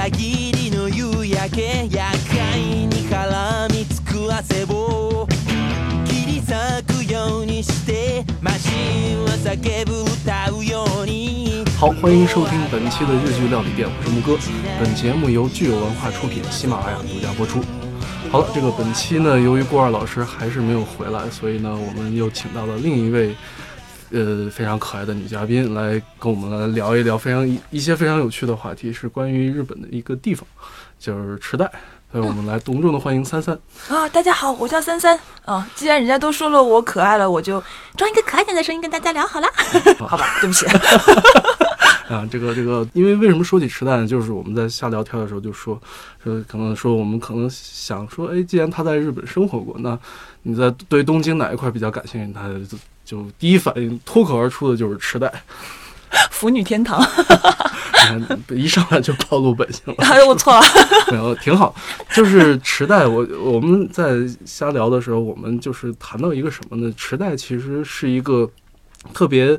裏切りの夕焼け厄介に絡みつく汗を切り裂くようにしてマシンは叫ぶ歌うように好，欢迎收听本期的日剧料理店，我是木哥。本节目由聚友文化出品，喜马拉雅独家播出。好了，这个本期呢，由于郭二老师还是没有回来，所以呢，我们又请到了另一位， 呃，非常可爱的女嘉宾来跟我们来聊一聊非常一一些非常有趣的话题，是关于日本的一个地方，就是池袋。所以我们来隆重的欢迎三三。啊，大家好，我叫三三。啊，既然人家都说了我可爱了，我就装一个可爱点的声音跟大家聊好了。好 吧，对不起。啊，这个这个，因为为什么说起池袋呢？就是我们在瞎聊天的时候就说，说可能说我们可能想说，哎，既然他在日本生活过，那你在对东京哪一块比较感兴趣？他就就第一反应脱口而出的就是池袋，腐女天堂。一 上来就暴露本性了。哎，我错了。没有，挺好。就是池袋，我我们在瞎聊的时候，我们就是谈到一个什么呢？池袋其实是一个特别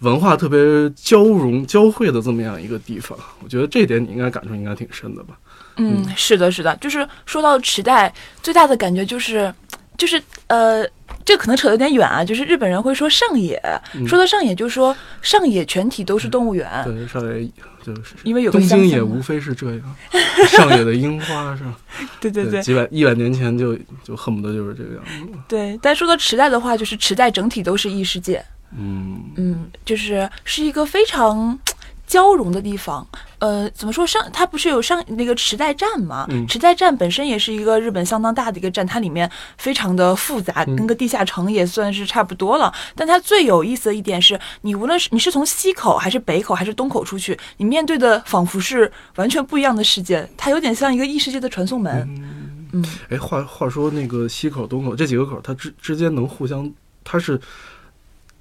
文化特别交融交汇的这么样一个地方。我觉得这点你应该感触应该挺深的吧？嗯，是的，是的，就是说到池袋，最大的感觉就是，就是呃，这可能扯得有点远啊。就是日本人会说上野，说到上野就说上野全体都是动物园，对，上野就是因为有个东乡下嘛京也无非是这样，上野的樱花是吧？对对对几百一百年前就就恨不得就是这个样子。对。但说到池袋的话，就是池袋整体都是异世界，嗯嗯，就是是一个非常交融的地方。呃，怎么说上它不是有上那个池袋站吗？嗯池袋站本身也是一个日本相当大的一个站，它里面非常的复杂，嗯跟个地下城也算是差不多了。但它最有意思的一点是，你无论是你是从西口还是北口还是东口出去，你面对的仿佛是完全不一样的世界，它有点像一个异世界的传送门。嗯，哎，话话说那个西口、东口这几个口，它之之间能互相，它是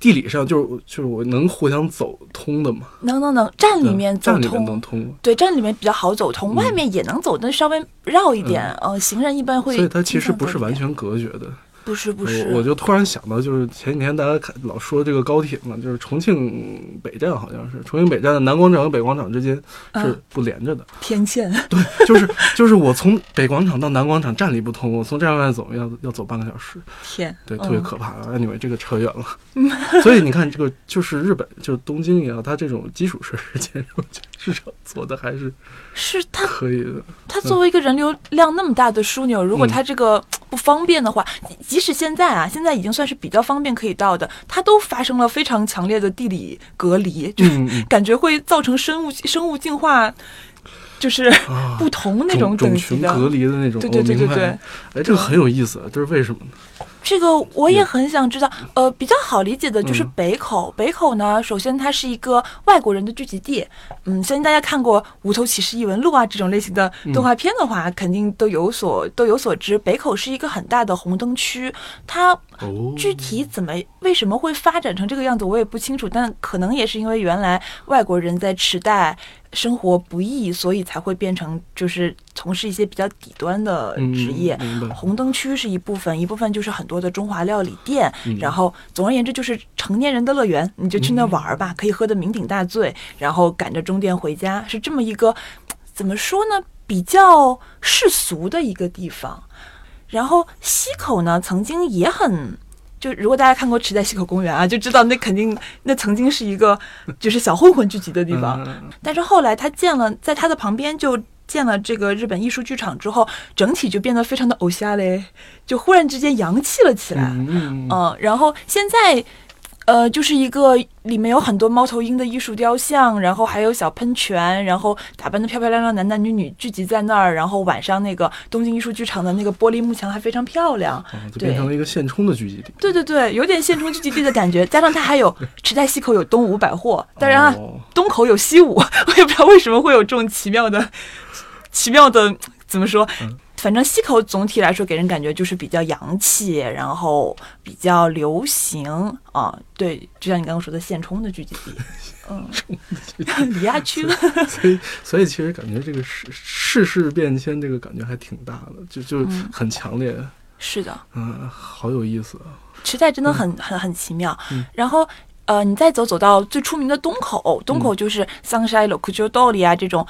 地理上就是就是我能互相走通的嘛？能能能，站里面走站里面通，能通？对，站里面比较好走通，嗯外面也能走，但稍微绕一点。呃，行人一般会，所以它其实不是完，全隔绝的。不是不是，我我就突然想到，就是前几天大家看老说这个高铁嘛，就是重庆北站好像是重庆北站的南广场和北广场之间是嗯不连着的。天堑。对。就是就是我从北广场到南广场站里不通，我从站外走要要走半个小时。天，对，嗯特别可怕。anyway，这个扯远了。所以你看，这个就是日本，就是东京也好，它这种基础设施建设市场做的还是是它可以的。它作为一个人流量那么大的枢纽，如果嗯它这个不方便的话，即使现在啊，现在已经算是比较方便可以到的，它都发生了非常强烈的地理隔离，就是感觉会造成生物生物进化，就是啊，不同那种种等级的。群隔离的那种，对对对对对。哎，这个很有意思，这是为什么呢？这个我也很想知道。呃，比较好理解的就是嗯北口。北口呢，首先它是一个外国人的聚集地。嗯，相信大家看过《无头骑士异闻录》啊这种类型的动画片的话，肯定都有所都有所知。北口是一个很大的红灯区，它哦，具体怎么为什么会发展成这个样子，我也不清楚。但可能也是因为原来外国人在池袋生活不易，所以才会变成就是从事一些比较底端的嗯职业。红灯区是一部分，一部分就是很多的中华料理店，嗯然后总而言之就是成年人的乐园，你就去那玩儿吧，可以喝得酩酊大醉，然后赶着终电回家，是这么一个怎么说呢，比较世俗的一个地方。然后西口呢，曾经也很。就如果大家看过《池袋西口公园》啊，就知道那肯定那曾经是一个就是小混混聚集的地方。嗯但是后来他建了，在他的旁边就建了这个日本艺术剧场之后，整体就变得非常的偶像嘞，就忽然之间洋气了起来。嗯然后现在。呃，就是一个里面有很多猫头鹰的艺术雕像，然后还有小喷泉，然后打扮的漂漂亮亮，男男女女聚集在那儿，然后晚上那个东京艺术剧场的那个玻璃幕墙还非常漂亮。啊，就变成了一个现充的聚集地。对对对，有点现充聚集地的感觉，加上它还有池袋西口有东武百货，当然啊，哦东口有西武，我也不知道为什么会有这种奇妙的、奇妙的怎么说。反正西口总体来说给人感觉就是比较洋气，然后比较流行啊，对，就像你刚刚说的现充的聚集地，嗯，里亚区，所以，所以其实感觉这个世世事变迁，这个感觉还挺大的，就就嗯很强烈，是的，嗯，好有意思啊。池袋真的很很很奇妙。嗯然后呃，你再走走到最出名的东口，东口就是桑山、洛克鸠道里啊这种。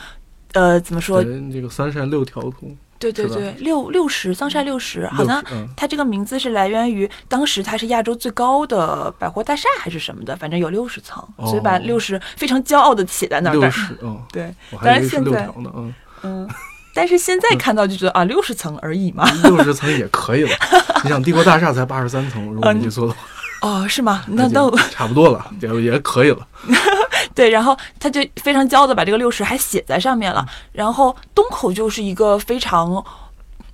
呃，怎么说？对，这个三山六条通，对对对，六六十桑晒六十，好像它这个名字是来源于当时它是亚洲最高的百货大厦还是什么的，反正有六十层，所以把哦六十非常骄傲的写在那儿。六十，嗯，对，我当然现在，嗯，嗯，但是现在看到就觉得啊，六十层而已嘛。六十层也可以了。你想帝国大厦才八十三层，如果没记错的话，哦，是吗？那就那差不多了，也也可以了。对，然后他就非常骄傲的把这个六十还写在上面了。然后东口就是一个非常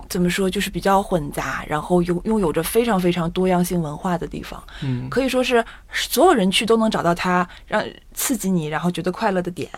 怎么说，就是比较混杂，然后拥拥有着非常非常多样性文化的地方，嗯，可以说是所有人去都能找到它让刺激你，然后觉得快乐的点。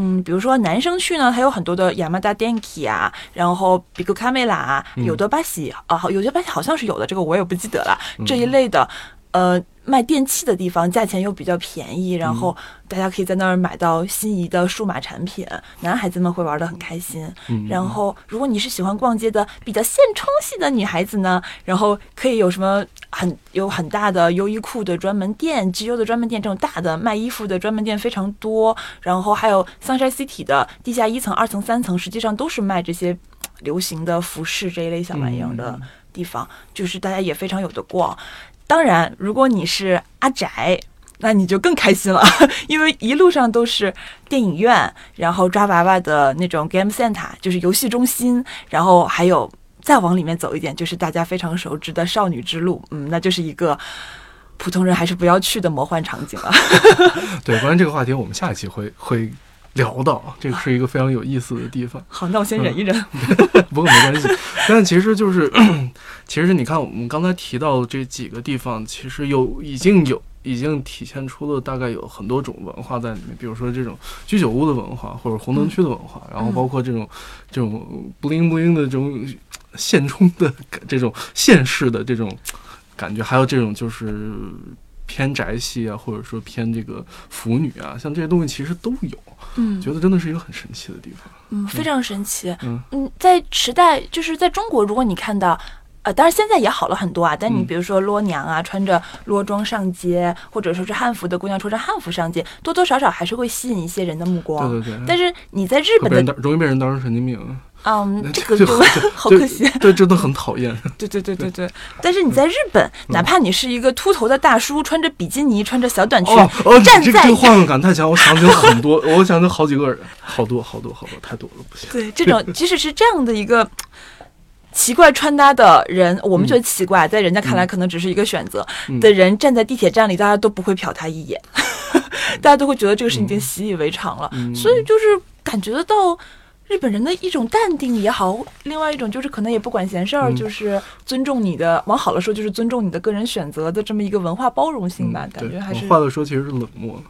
嗯，比如说男生去呢，他有很多的 Yamada Denki 啊，然后 Big Camera 啊，有的巴西啊，有的巴西好像是有的，这个我也不记得了。这一类的，呃，卖电器的地方价钱又比较便宜，然后大家可以在那儿买到心仪的数码产品，男孩子们会玩的很开心。嗯然后，如果你是喜欢逛街的比较现充系的女孩子呢，然后可以有什么很有很大的优衣库的专门店、GU 的专门店，这种大的卖衣服的专门店非常多。然后还有 Sunshine City 的地下一层、二层、三层，实际上都是卖这些流行的服饰这一类小玩意儿的地方，就是大家也非常有的逛。当然，如果你是阿宅，那你就更开心了，因为一路上都是电影院，然后抓娃娃的那种 game center，就是游戏中心，然后还有再往里面走一点，就是大家非常熟知的少女之路，嗯，那就是一个普通人还是不要去的魔幻场景了。对，关于这个话题，我们下一期会会聊到，这个是一个非常有意思的地方。好，那我先忍一忍。不过没关系，但其实就是，其实你看我们刚才提到的这几个地方，其实有已经有已经体现出了大概有很多种文化在里面，比如说这种居酒屋的文化，或者红灯区的文化，然后包括这种这种不灵不灵的这种现充的 这种现世的这种感觉，还有这种就是。偏宅系啊，或者说偏这个腐女啊，像这些东西其实都有，嗯觉得真的是一个很神奇的地方。嗯，非常神奇。嗯嗯，在时代就是在中国，如果你看到。呃，当然现在也好了很多啊，但你嗯比如说裸娘啊，穿着裸装上街，或者说是汉服的姑娘穿着汉服上街，多多少少还是会吸引一些人的目光。对对对，但是你在日本的，容易被人当成神经病。嗯，这个就 就好可惜。对，真的很讨厌。对对对对对。但是你在日本，哪怕你是一个秃头的大叔，穿着比基尼，穿着小短裙，站在这个这个画面 感太强，我想起了很多，我想起了好几个人，好多好多好多，太多了，不行。对，这种即使是这样的一个奇怪穿搭的人，我们觉得奇怪，在人家看来可能只是一个选择、嗯的人，站在地铁站里，大家都不会瞟他一眼，大家都会觉得这个事情已经习以为常了，嗯所以就是感觉得到。日本人的一种淡定也好，另外一种就是可能也不管闲事儿，嗯就是尊重你的，往好了说就是尊重你的个人选择的这么一个文化包容性吧，嗯感觉还是往坏了说，其实是冷漠了。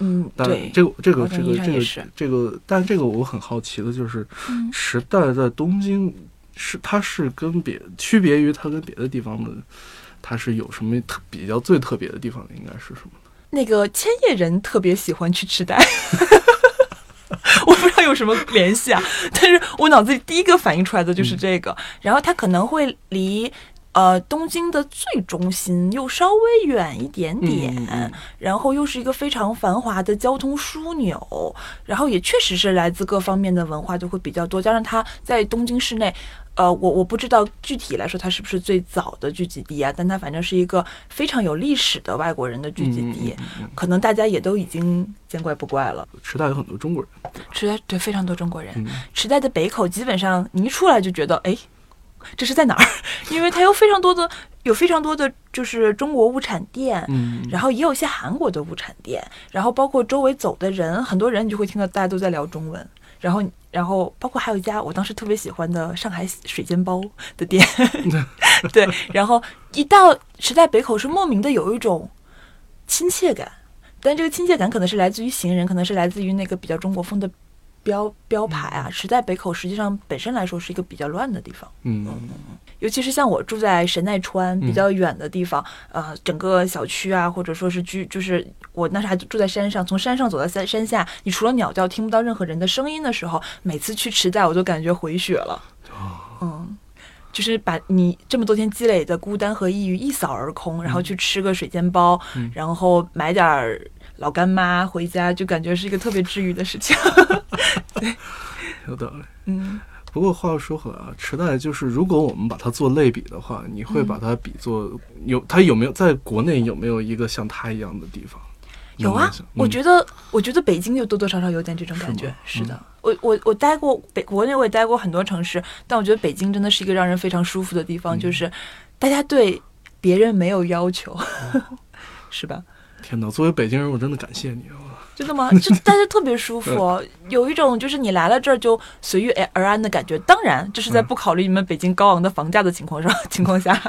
嗯，但对，这个这个这个这个是这个，但这个我很好奇的就是，嗯时代在东京是它是跟别区别于它跟别的地方的，它是有什么特比较最特别的地方？应该是什么？那个千叶人特别喜欢去痴呆，有什么联系啊，但是我脑子里第一个反应出来的就是这个。然后它可能会离呃东京的最中心又稍微远一点点，然后又是一个非常繁华的交通枢纽，然后也确实是来自各方面的文化就会比较多，加上它在东京市内。呃，我我不知道具体来说它是不是最早的聚集地啊，但它反正是一个非常有历史的外国人的聚集地，嗯嗯嗯可能大家也都已经见怪不怪了。池袋有很多中国人，池袋对非常多中国人，嗯池袋的北口基本上你一出来就觉得，哎，这是在哪儿？因为它有非常多的有非常多的就是中国物产店，嗯，然后也有一些韩国的物产店，然后包括周围走的人，很多人你就会听到大家都在聊中文，然后然后包括还有一家我当时特别喜欢的上海水煎包的店，对，然后一到时代北口是莫名的有一种亲切感，但这个亲切感可能是来自于行人，可能是来自于那个比较中国风的标标牌啊。时代北口实际上本身来说是一个比较乱的地方。嗯尤其是像我住在神奈川比较远的地方，呃，整个小区啊，或者说是居，就是我那时还住在山上，从山上走到山山下，你除了鸟叫听不到任何人的声音的时候，每次去池袋我都感觉回血了。嗯，就是把你这么多天积累的孤单和抑郁一扫而空，然后去吃个水煎包，嗯然后买点儿老干妈回家，就感觉是一个特别治愈的事情。有道理。嗯，不过话又说回来啊，池袋就是如果我们把它做类比的话，你会把它比作有它有没有在国内有没有一个像它一样的地方？有啊，我觉得，我觉得北京就多多少少有点这种感觉。是是的，我我我待过北国内，我也待过很多城市，但我觉得北京真的是一个让人非常舒服的地方，就是大家对别人没有要求，是吧？天哪！作为北京人，我真的感谢你啊！真的吗？就大家特别舒服哦，有一种就是你来了这儿就随遇而安的感觉。当然，这是在不考虑你们北京高昂的房价的情况上 情况下，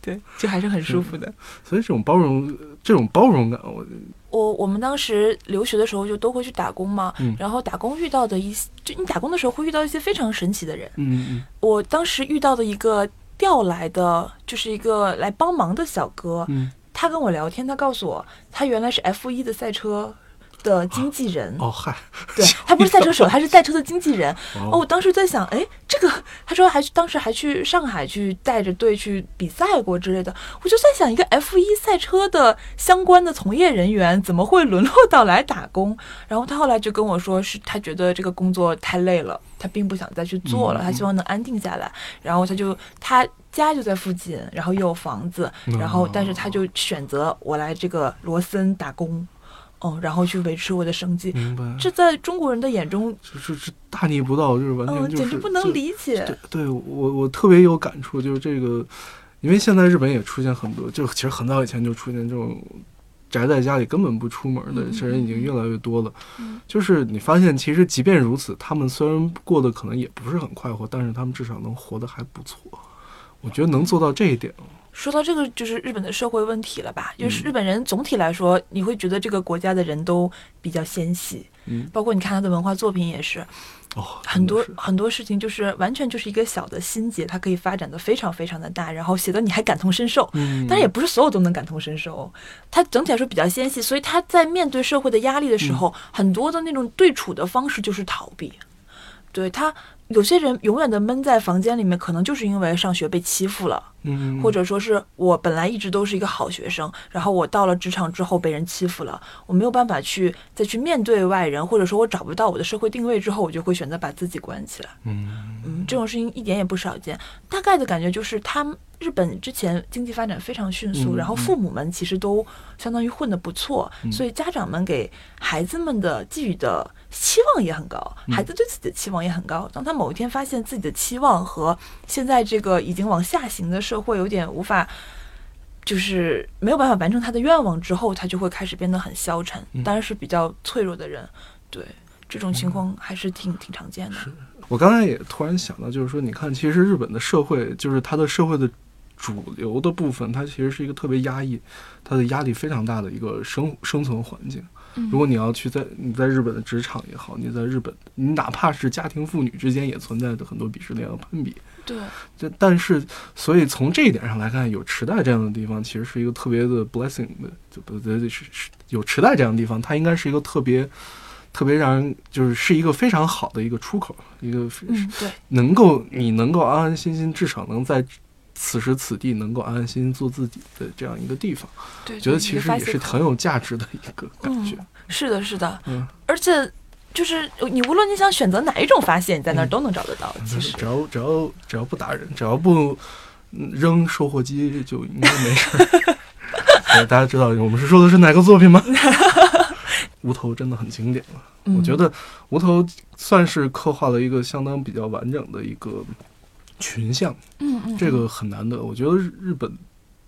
对，就还是很舒服的。所以这种包容，这种包容感，我我我们当时留学的时候就都会去打工嘛，嗯然后打工遇到的一些，就你打工的时候会遇到一些非常神奇的人。嗯嗯我当时遇到的一个调来的，就是一个来帮忙的小哥，嗯他跟我聊天，他告诉我，他原来是 F 一的赛车的经纪人。哦嗨，对他不是赛车手，他是赛车的经纪人。哦，哦我当时在想，哎，这个他说还去当时还去上海去带着队去比赛过之类的，我就在想，一个 F 一赛车的相关的从业人员怎么会沦落到来打工？然后他后来就跟我说，是他觉得这个工作太累了，他并不想再去做了，嗯他希望能安定下来。然后他就他家就在附近，然后又有房子，然后但是他就选择我来这个罗森打工。哦，然后去维持我的生计，明白，这在中国人的眼中，这这这大逆不道，就是完全嗯，就是简直不能理解。对，对我我特别有感触，就是这个，因为现在日本也出现很多，就其实很早以前就出现这种宅在家里根本不出门的这人已经越来越多了。嗯就是你发现，其实即便如此，他们虽然过得可能也不是很快活，但是他们至少能活得还不错。我觉得能做到这一点，说到这个，就是日本的社会问题了吧？就是嗯日本人总体来说，你会觉得这个国家的人都比较纤细，嗯，包括你看他的文化作品也是，哦，很多很多事情就是完全就是一个小的心结，它可以发展的非常非常的大，然后写的你还感同身受。嗯，但是也不是所有都能感同身受，他整体来说比较纤细，所以他在面对社会的压力的时候，嗯很多的那种对处的方式就是逃避。对他，有些人永远的闷在房间里面，可能就是因为上学被欺负了，嗯，或者说是我本来一直都是一个好学生，然后我到了职场之后被人欺负了，我没有办法去再去面对外人，或者说我找不到我的社会定位之后，我就会选择把自己关起来。嗯嗯，这种事情一点也不少见。大概的感觉就是，他们日本之前经济发展非常迅速，嗯然后父母们其实都相当于混得不错，嗯所以家长们给孩子们的寄予的期望也很高，嗯孩子对自己的期望也很高。当他某一天发现自己的期望和现在这个已经往下行的社会有点无法。就是没有办法完成他的愿望之后，他就会开始变得很消沉，嗯当然是比较脆弱的人。对这种情况还是挺挺常见的。我刚才也突然想到，就是说，你看，其实日本的社会，就是它的社会的主流的部分，它其实是一个特别压抑，它的压力非常大的一个生生存环境。嗯如果你要去在你在日本的职场也好，你在日本，你哪怕是家庭妇女之间也存在着很多鄙视链和攀比。对，这但是，所以从这一点上来看，有池袋这样的地方，其实是一个特别的 blessing 的，就不对，是是有池袋这样的地方，它应该是一个特别特别让人就是是一个非常好的一个出口，一个嗯，对，能够你能够安安心心，至少能在此时此地能够安安心心做自己的这样一个地方，对，觉得其实也是很有价值的一个感觉。是的，是的，嗯，而且就是你无论你想选择哪一种发泄，你在那儿嗯都能找得到。其实只，要只要只要不打人，只要不嗯扔售货机，就应该没事 大家知道我们是说的是哪个作品吗？无头真的很经典了，嗯我觉得无头算是刻画了一个相当比较完整的一个群像，嗯嗯，这个很难得。我觉得日日本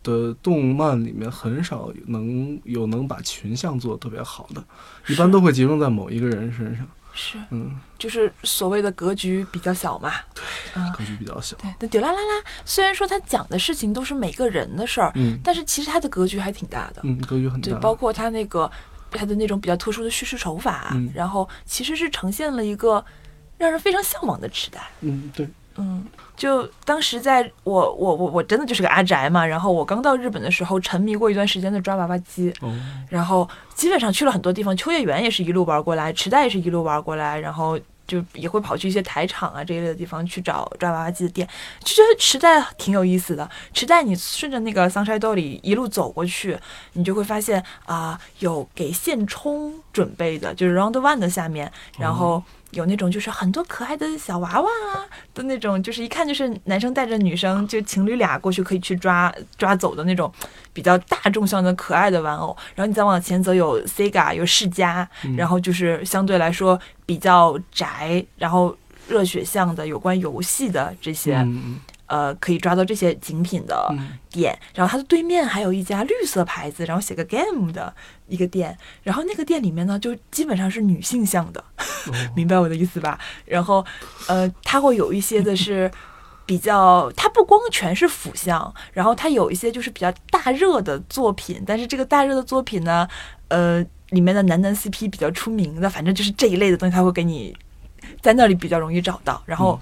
的动漫里面很少能有能把群像做的特别好的，一般都会集中在某一个人身上。是嗯，就是所谓的格局比较小嘛。嗯，格局比较小。对。那丢啦啦啦，虽然说他讲的事情都是每个人的事儿，嗯但是其实他的格局还挺大的。嗯，格局很对，大。包括他那个他的那种比较特殊的叙事手法，嗯然后其实是呈现了一个让人非常向往的时代。嗯，对。嗯，就当时在我我我我真的就是个阿宅嘛，然后我刚到日本的时候，沉迷过一段时间的抓娃娃机，哦，然后基本上去了很多地方，秋叶原也是一路玩过来，池袋也是一路玩过来，然后就也会跑去一些台场啊这一类的地方去找抓娃娃机的店，就觉得池袋挺有意思的。池袋你顺着那个桑山道里一路走过去，你就会发现啊、有给现充准备的，就是 Round One 的下面，然后。有那种就是很多可爱的小娃娃啊的那种，就是一看就是男生带着女生，就情侣俩过去可以去抓抓走的那种比较大众向的可爱的玩偶。然后你再往前走，有 Sega，有世嘉，然后就是相对来说比较宅，然后热血向的有关游戏的这些。嗯呃，可以抓到这些精品的嗯店，然后它的对面还有一家绿色牌子，然后写个 game 的一个店，然后那个店里面呢，就基本上是女性向的，明白我的意思吧？然后，呃，它会有一些的是比较，它不光全是腐向，然后它有一些就是比较大热的作品，但是这个大热的作品呢，呃，里面的男男 CP 比较出名的，反正就是这一类的东西，它会给你在那里比较容易找到，然后。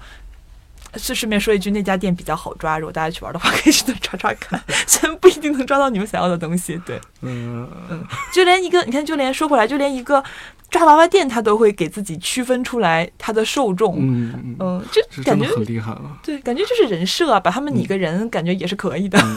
是顺便说一句，那家店比较好抓，如果大家去玩的话，可以去那抓抓看，虽然不一定能抓到你们想要的东西。对，嗯嗯就连一个，你看，就连说回来，就连一个抓娃娃店，他都会给自己区分出来他的受众。嗯嗯，嗯，就这感觉很厉害了。对，感觉就是人设啊，把他们拟个人，感觉也是可以的。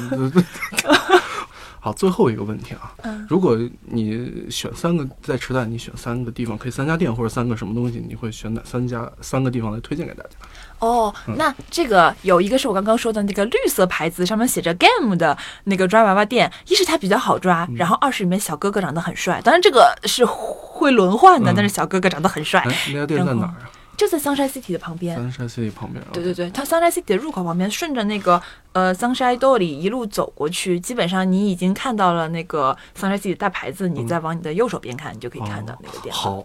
好，最后一个问题啊，嗯如果你选三个在池袋，你选三个地方，可以三家店或者三个什么东西，你会选哪三家三个地方来推荐给大家？哦，那这个有一个是我刚刚说的那个绿色牌子，上面写着 game 的那个抓娃娃店，一是它比较好抓，然后二是里面小哥哥长得很帅，当然这个是会轮换的，嗯但是小哥哥长得很帅，哎，那家店在哪儿啊？就在 Sunshine City 的旁边。Sunshine City 旁边。对对对，它 Sunshine City 的入口旁边，顺着那个呃 Sunshine 道里一路走过去，基本上你已经看到了那个 Sunshine City 的大牌子，你再往你的右手边看，你就可以看到那个店。嗯好，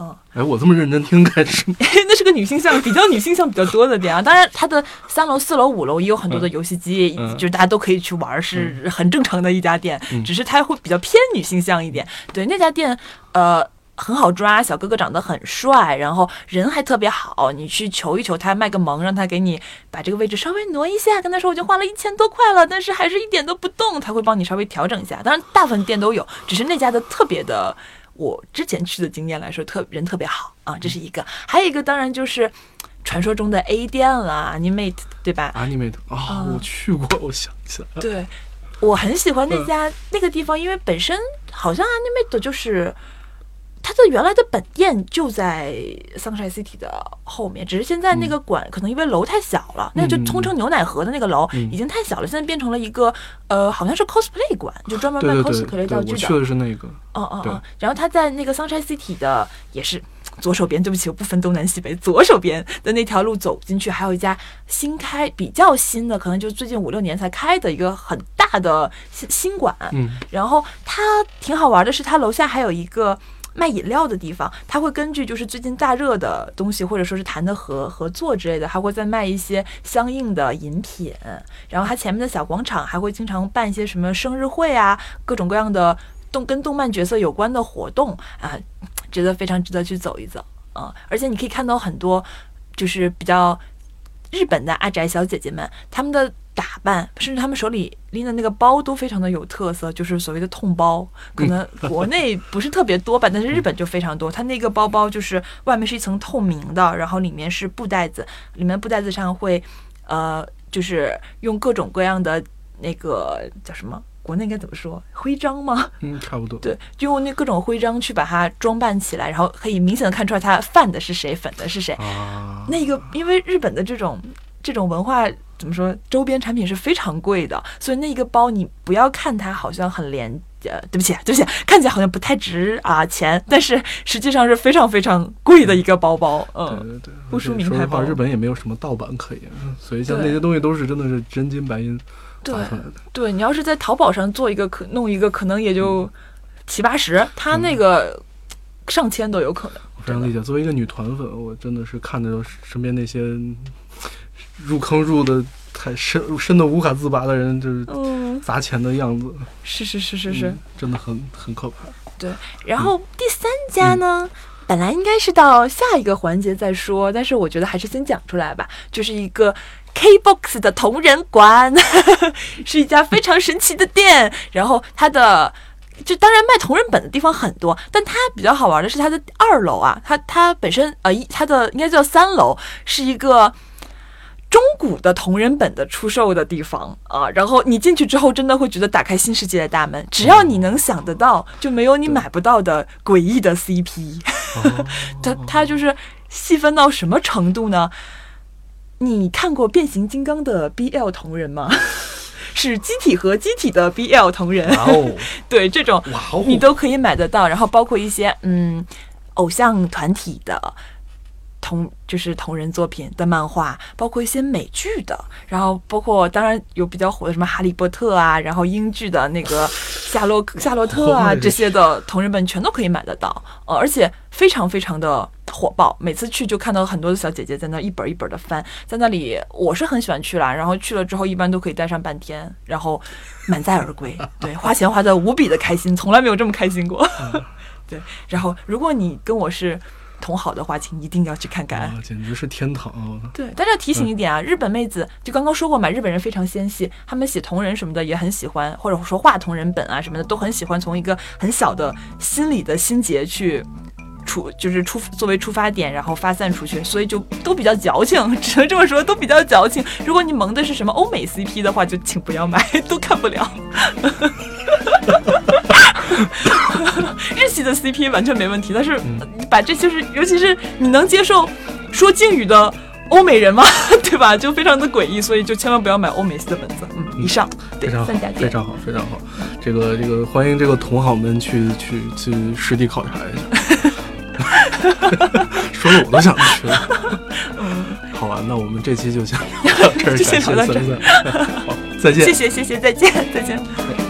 嗯，哎，我这么认真听，开始 那是个女性向比较女性向比较多的店啊。当然，它的三楼、四楼、五楼也有很多的游戏机，嗯就是大家都可以去玩，是很正常的一家店。嗯只是它会比较偏女性向一点。对，那家店，呃。很好抓，小哥哥长得很帅，然后人还特别好。你去求一求他，卖个萌，让他给你把这个位置稍微挪一下，跟他说我就花了一千多块了，但是还是一点都不动，他会帮你稍微调整一下。当然，大部分店都有，只是那家的特别的，我之前去的经验来说，特人特别好啊，这是一个。还有一个当然就是传说中的 A 店了，Animate 对吧？Animate 啊，嗯我去过，我想起来了。对，我很喜欢那家、那个地方，因为本身好像 Animate 就是它的原来的本店就在 Sunshine City 的后面，只是现在那个馆可能因为楼太小了，那就通称牛奶盒的那个楼嗯已经太小了，现在变成了一个呃好像是 cosplay 馆，就专门卖 cosplay 对，道具的对我去。的是那个。对哦哦哦，然后他在那个 Sunshine City 的也是左手边，对不起，我不分东南西北，左手边的那条路走进去，还有一家新开比较新的，可能就最近五六年才开的一个很大的新新馆。嗯然后它挺好玩的是，它楼下还有一个。卖饮料的地方，它会根据就是最近大热的东西，或者说是谈的合合作之类的，还会再卖一些相应的饮品。然后它前面的小广场还会经常办一些什么生日会啊，各种各样的动跟动漫角色有关的活动啊，觉得非常值得去走一走啊！而且你可以看到很多就是比较日本的阿宅小姐姐们，她们的打扮，甚至他们手里拎的那个包都非常的有特色，就是所谓的痛包。可能 国内不是特别多吧，但是日本就非常多。它那个包包就是外面是一层透明的，然后里面是布袋子，里面布袋子上会呃，就是用各种各样的那个叫什么？国内应该怎么说？徽章吗？嗯，差不多。对，就用那各种徽章去把它装扮起来，然后可以明显的看出来它泛的是谁，粉的是谁。啊，那个因为日本的这种这种文化怎么说，周边产品是非常贵的，所以那一个包你不要看它好像很廉，呃，对不起，对不起，看起来好像不太值啊钱，但是实际上是非常非常贵的一个包包，嗯。对对对，不输名说实话，牌包日本也没有什么盗版可言，所以像那些东西都是真的是真金白银对砸出来的。对你要是在淘宝上做一个可弄一个，可能也就七八十，它那个上千都有可能。我非常理解，作为一个女团粉，我真的是看着身边那些入坑入的太深深的无法自拔的人，就是嗯，砸钱的样子，是是是是是。嗯真的很很可怕。对，然后第三家呢，本来应该是到下一个环节再说，但是我觉得还是先讲出来吧，就是一个 K-box 的同人馆，是一家非常神奇的店，然后它的。就当然卖同人本的地方很多，但它比较好玩的是它的二楼啊，它它本身呃一它的应该叫三楼是一个中古的同人本的出售的地方啊，然后你进去之后，真的会觉得打开新世界的大门。只要你能想得到，就没有你买不到的诡异的 CP。它它就是细分到什么程度呢？你看过变形金刚的 BL 同人吗？是机体和机体的 BL 同人，对这种你都可以买得到。然后包括一些嗯偶像团体的同就是同人作品的漫画，包括一些美剧的，然后包括当然有比较火的什么哈利波特啊，然后英剧的那个夏洛夏洛特啊哦这些的同人本全都可以买得到，呃，而且非常非常的火爆。每次去就看到很多的小姐姐在那一本一本的翻，在那里我是很喜欢去啦。然后去了之后一般都可以待上半天，然后满载而归。对，花钱花的无比的开心，从来没有这么开心过。对，然后如果你跟我是同好的话，请一定要去看看。啊，简直是天堂啊！对，但是要提醒一点啊，日本妹子就刚刚说过嘛，日本人非常纤细，他们写同人什么的也很喜欢，或者说画同人本啊什么的都很喜欢，从一个很小的心理的心结去。出就是出作为出发点，然后发散出去，所以就都比较矫情，只能这么说，都比较矫情。如果你萌的是什么欧美 CP 的话，就请不要买，都看不了。日系的 CP 完全没问题，但是你把这就是，尤其是你能接受说敬语的欧美人吗？对吧？就非常的诡异，所以就千万不要买欧美系的本子。嗯，以上对非常好非常好，非常好。这个这个，欢迎这个同行们去去去实地考察一下。说的我都想去了。好吧，那我们这期就先聊到这儿，就先感谢聊到这儿森森。好，再见谢。谢谢谢，再见再见。